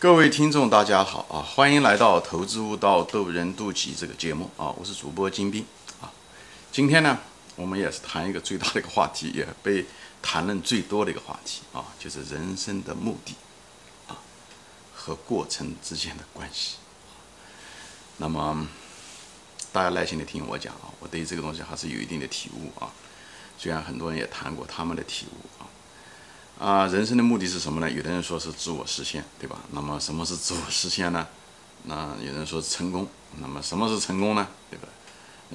各位听众，大家好啊！欢迎来到《投资悟道，渡人渡己》这个节目啊！我是主播金兵啊。今天呢，我们也是谈一个最大的一个话题，也被谈论最多的一个话题啊，就是人生的目的啊和过程之间的关系。那么，大家耐心的听我讲啊，我对这个东西还是有一定的体悟啊。虽然很多人也谈过他们的体悟啊。啊，人生的目的是什么呢？有的人说是自我实现，对吧？那么什么是自我实现呢？那有人说成功，那么什么是成功呢？对吧？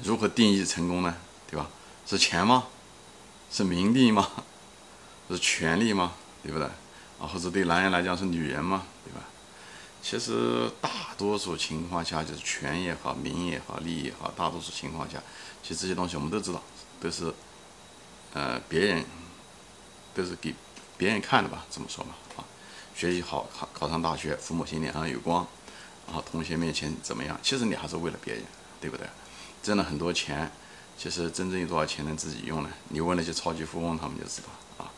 如何定义成功呢？对吧？是钱吗？是名利吗？是权利吗？对不对？啊，或者对男人来讲是女人吗？对吧？其实大多数情况下就是权也好，名也好，利也好，大多数情况下，其实这些东西我们都知道，都是呃别人都是给。别人看的吧，这么说吧，啊，学习好，考考上大学，父母心脸上有光，然后同学面前怎么样？其实你还是为了别人，对不对？挣了很多钱，其实真正有多少钱能自己用呢？你问那些超级富翁，他们就知道啊，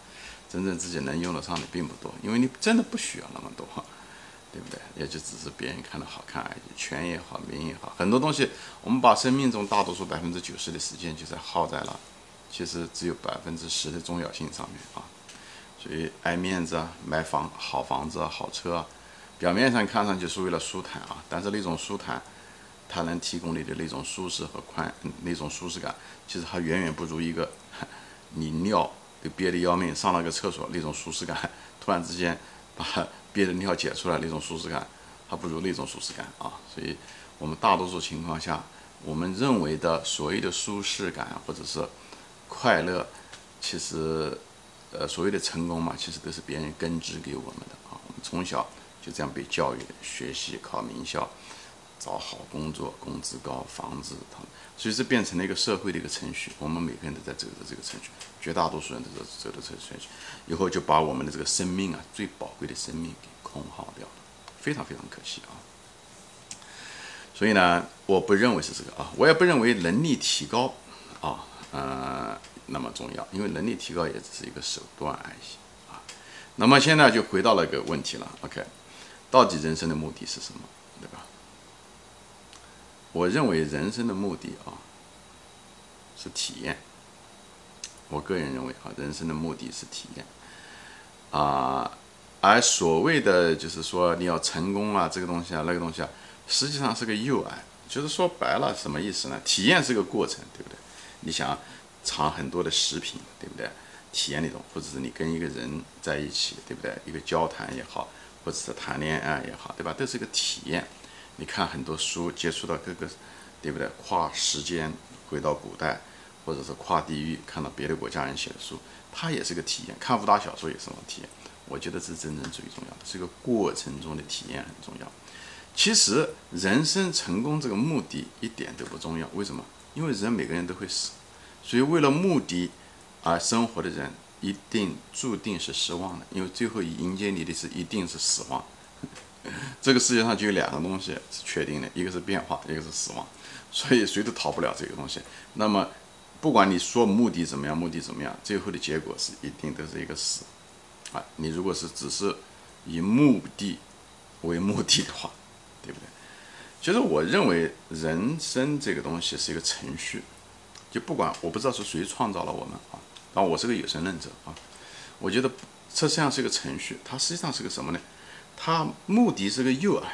真正自己能用得上的并不多，因为你真的不需要那么多，对不对？也就只是别人看的好看而已，权也好，名也好，很多东西，我们把生命中大多数百分之九十的时间就在耗在了，其实只有百分之十的重要性上面啊。所以爱面子啊，买房好房子啊，好车啊，表面上看上去是为了舒坦啊，但是那种舒坦，它能提供你的那种舒适和宽那种舒适感，其实还远远不如一个你尿都憋得要命，上了个厕所那种舒适感，突然之间把 憋的尿解出来那种舒适感，还不如那种舒适感啊。所以，我们大多数情况下，我们认为的所谓的舒适感或者是快乐，其实。呃，所谓的成功嘛，其实都是别人根植给我们的啊。我们从小就这样被教育，学习、考名校、找好工作、工资高、房子，所以这变成了一个社会的一个程序。我们每个人都在走着这个程序，绝大多数人都在走着这个程序，以后就把我们的这个生命啊，最宝贵的生命给空耗掉了，非常非常可惜啊。所以呢，我不认为是这个啊，我也不认为能力提高啊，呃。那么重要，因为能力提高也只是一个手段而已啊。那么现在就回到了一个问题了，OK，到底人生的目的是什么，对吧？我认为人生的目的啊是体验。我个人认为啊，人生的目的是体验啊，而所谓的就是说你要成功啊，这个东西啊，那个东西啊，实际上是个诱饵。就是说白了，什么意思呢？体验是个过程，对不对？你想。尝很多的食品，对不对？体验那种，或者是你跟一个人在一起，对不对？一个交谈也好，或者是谈恋爱也好，对吧？都是一个体验。你看很多书，接触到各个，对不对？跨时间回到古代，或者是跨地域看到别的国家人写的书，它也是个体验。看武打小说也是种体验。我觉得这是真正最重要的，这个过程中的体验很重要。其实人生成功这个目的一点都不重要，为什么？因为人每个人都会死。所以，为了目的而生活的人，一定注定是失望的，因为最后迎接你的是一定是死亡。这个世界上就有两个东西是确定的，一个是变化，一个是死亡。所以谁都逃不了这个东西。那么，不管你说目的怎么样，目的怎么样，最后的结果是一定都是一个死。啊，你如果是只是以目的为目的的话，对不对？其实我认为人生这个东西是一个程序。就不管我不知道是谁创造了我们啊，然后我是个有神论者啊，我觉得这实际上是个程序，它实际上是个什么呢？它目的是个诱饵，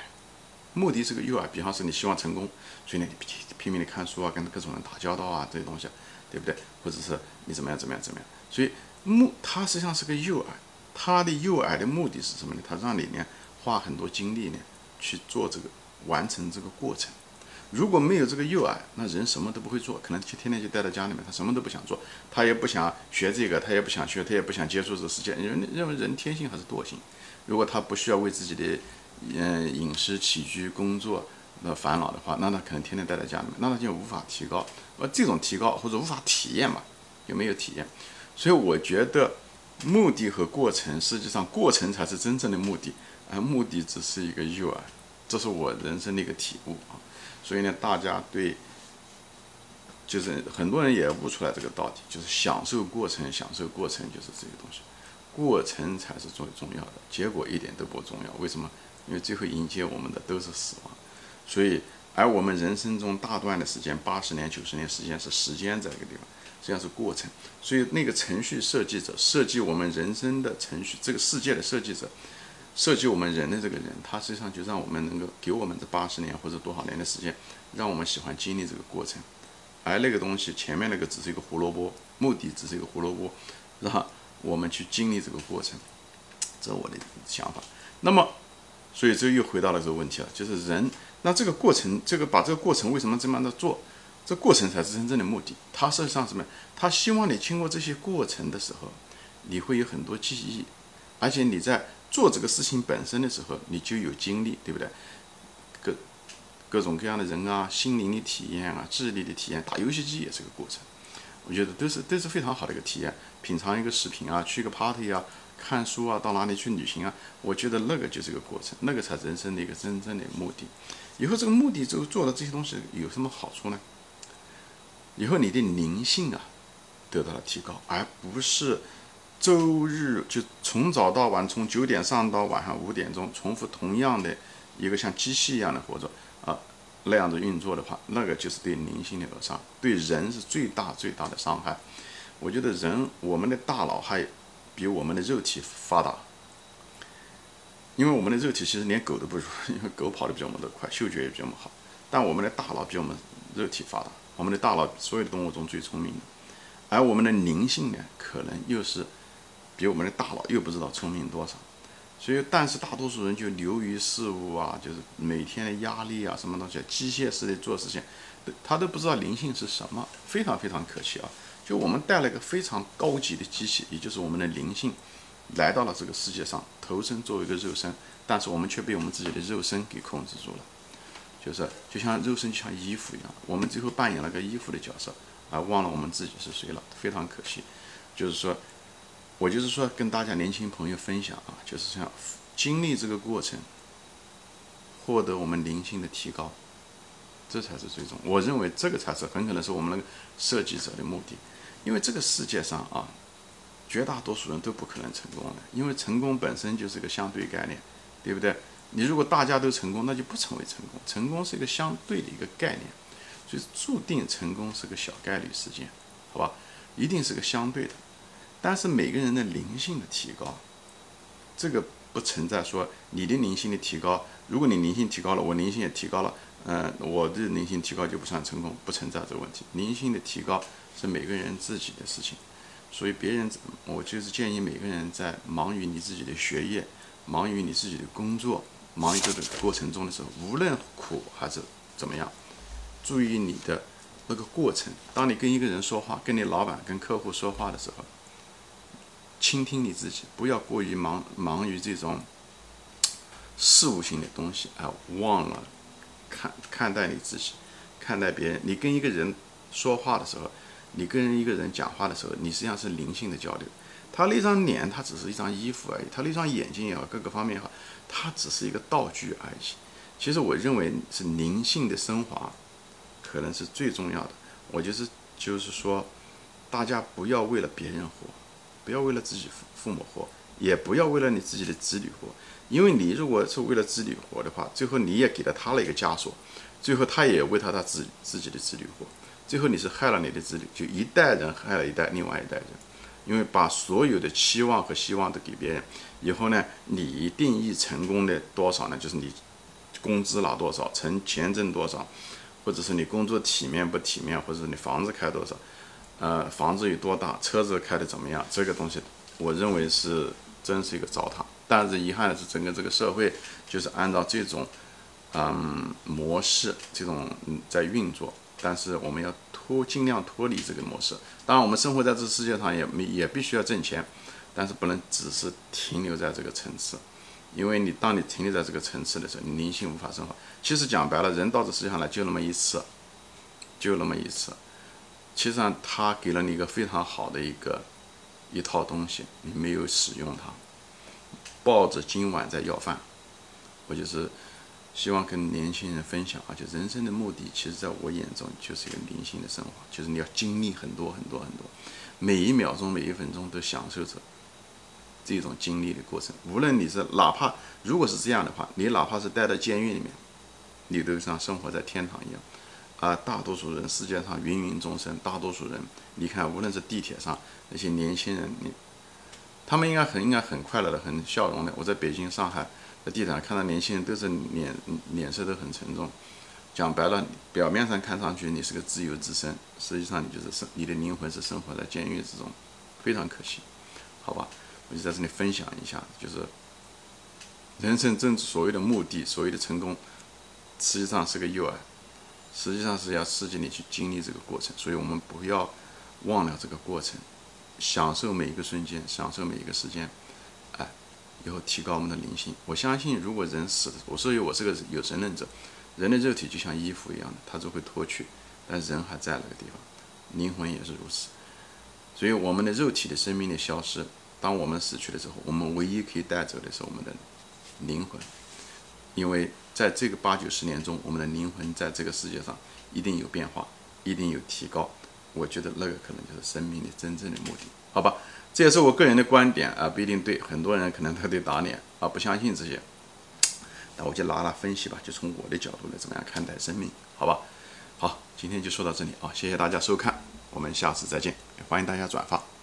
目的是个诱饵。比方说你希望成功，所以你拼命的看书啊，跟各种人打交道啊，这些东西，对不对？或者是你怎么样怎么样怎么样？所以目它实际上是个诱饵，它的诱饵的目的是什么呢？它让你呢花很多精力呢去做这个完成这个过程。如果没有这个诱饵，那人什么都不会做，可能就天天就待在家里面，他什么都不想做，他也不想学这个，他也不想学，他也不想接触这个世界。人认为人天性还是惰性，如果他不需要为自己的嗯饮食起居、工作的烦恼的话，那他可能天天待在家里面，那他就无法提高。而这种提高或者无法体验嘛，有没有体验？所以我觉得目的和过程，实际上过程才是真正的目的，而目的只是一个诱饵。这是我人生的一个体悟啊。所以呢，大家对，就是很多人也悟出来这个道理，就是享受过程，享受过程就是这些东西。过程才是最重要的，结果一点都不重要。为什么？因为最后迎接我们的都是死亡。所以，而我们人生中大段的时间，八十年、九十年时间是时间在这个地方，实际上是过程。所以，那个程序设计者设计我们人生的程序，这个世界的设计者设计我们人的这个人，他实际上就让我们能够给我们这八十年或者多少年的时间，让我们喜欢经历这个过程。而那个东西前面那个只是一个胡萝卜，目的只是一个胡萝卜，让我们去经历这个过程。这我的想法。那么，所以这又回到了这个问题了，就是人。那这个过程，这个把这个过程为什么这么样的做？这过程才是真正的目的。他实际上什么？他希望你经过这些过程的时候，你会有很多记忆，而且你在做这个事情本身的时候，你就有经历，对不对？各各种各样的人啊，心灵的体验啊，智力的体验，打游戏机也是个过程。我觉得都是都是非常好的一个体验。品尝一个食品啊，去一个 party 啊，看书啊，到哪里去旅行啊？我觉得那个就是个过程，那个才人生的一个真正的目的。以后这个目的就做了这些东西有什么好处呢？以后你的灵性啊得到了提高，而不是周日就从早到晚，从九点上到晚上五点钟重复同样的一个像机器一样的活着啊那样子运作的话，那个就是对灵性的扼杀，对人是最大最大的伤害。我觉得人我们的大脑还比我们的肉体发达。因为我们的肉体其实连狗都不如，因为狗跑得比我们都快，嗅觉也比我们好。但我们的大脑比我们肉体发达，我们的大脑所有的动物中最聪明的，而我们的灵性呢，可能又是比我们的大脑又不知道聪明多少。所以，但是大多数人就流于事物啊，就是每天的压力啊，什么东西，机械式的做事情，他都不知道灵性是什么，非常非常可惜啊！就我们带了一个非常高级的机器，也就是我们的灵性。来到了这个世界上，投身作为一个肉身，但是我们却被我们自己的肉身给控制住了，就是就像肉身就像衣服一样，我们最后扮演了个衣服的角色，而忘了我们自己是谁了，非常可惜。就是说，我就是说跟大家年轻朋友分享啊，就是像经历这个过程，获得我们灵性的提高，这才是最终。我认为这个才是很可能是我们那个设计者的目的，因为这个世界上啊。绝大多数人都不可能成功的，因为成功本身就是个相对概念，对不对？你如果大家都成功，那就不成为成功。成功是一个相对的一个概念，所以注定成功是个小概率事件，好吧？一定是个相对的。但是每个人的灵性的提高，这个不存在说你的灵性的提高，如果你灵性提高了，我灵性也提高了，嗯，我的灵性提高就不算成功，不存在这个问题。灵性的提高是每个人自己的事情。所以别人，我就是建议每个人在忙于你自己的学业、忙于你自己的工作、忙于这个过程中的时候，无论苦还是怎么样，注意你的那个过程。当你跟一个人说话，跟你老板、跟客户说话的时候，倾听你自己，不要过于忙忙于这种事物性的东西，啊忘了看看待你自己，看待别人。你跟一个人说话的时候。你跟一个人讲话的时候，你实际上是灵性的交流。他那张脸，他只是一张衣服而已；他那双眼睛也好，各个方面也好，他只是一个道具而已。其实我认为是灵性的升华，可能是最重要的。我就是就是说，大家不要为了别人活，不要为了自己父父母活，也不要为了你自己的子女活。因为你如果是为了子女活的话，最后你也给了他了一个枷锁，最后他也为他他自自己的子女活。最后你是害了你的子女，就一代人害了一代另外一代人，因为把所有的期望和希望都给别人，以后呢，你定义成功的多少呢？就是你工资拿多少，存钱挣多少，或者是你工作体面不体面，或者是你房子开多少，呃，房子有多大，车子开的怎么样？这个东西，我认为是真是一个糟蹋。但是遗憾的是，整个这个社会就是按照这种嗯模式，这种在运作。但是我们要脱，尽量脱离这个模式。当然，我们生活在这世界上也没也必须要挣钱，但是不能只是停留在这个层次。因为你当你停留在这个层次的时候，你灵性无法升华。其实讲白了，人到这世界上来就那么一次，就那么一次。其实上，他给了你一个非常好的一个一套东西，你没有使用它，抱着今晚在要饭，我就是。希望跟年轻人分享，而且人生的目的，其实在我眼中就是一个灵性的生活，就是你要经历很多很多很多，每一秒钟每一分钟都享受着这种经历的过程。无论你是哪怕如果是这样的话，你哪怕是待在监狱里面，你都像生活在天堂一样。啊，大多数人世界上芸芸众生，大多数人，你看，无论是地铁上那些年轻人，你他们应该很应该很快乐的，很笑容的。我在北京、上海在地铁上看到年轻人，都是脸脸色都很沉重。讲白了，表面上看上去你是个自由之身，实际上你就是生你的灵魂是生活在监狱之中，非常可惜，好吧？我就在这里分享一下，就是人生真所谓的目的，所谓的成功，实际上是个诱饵，实际上是要刺激你去经历这个过程，所以我们不要忘了这个过程，享受每一个瞬间，享受每一个时间，哎，以后提高我们的灵性。我相信，如果人死，我所以我是个有神论者。人的肉体就像衣服一样的，它就会脱去，但人还在那个地方，灵魂也是如此。所以我们的肉体的生命的消失，当我们死去的时候，我们唯一可以带走的是我们的灵魂，因为在这个八九十年中，我们的灵魂在这个世界上一定有变化，一定有提高。我觉得那个可能就是生命的真正的目的，好吧？这也是我个人的观点啊，不一定对，很多人可能他得打脸啊，不相信这些。那我就拉拉分析吧，就从我的角度来怎么样看待生命，好吧？好，今天就说到这里啊，谢谢大家收看，我们下次再见，欢迎大家转发。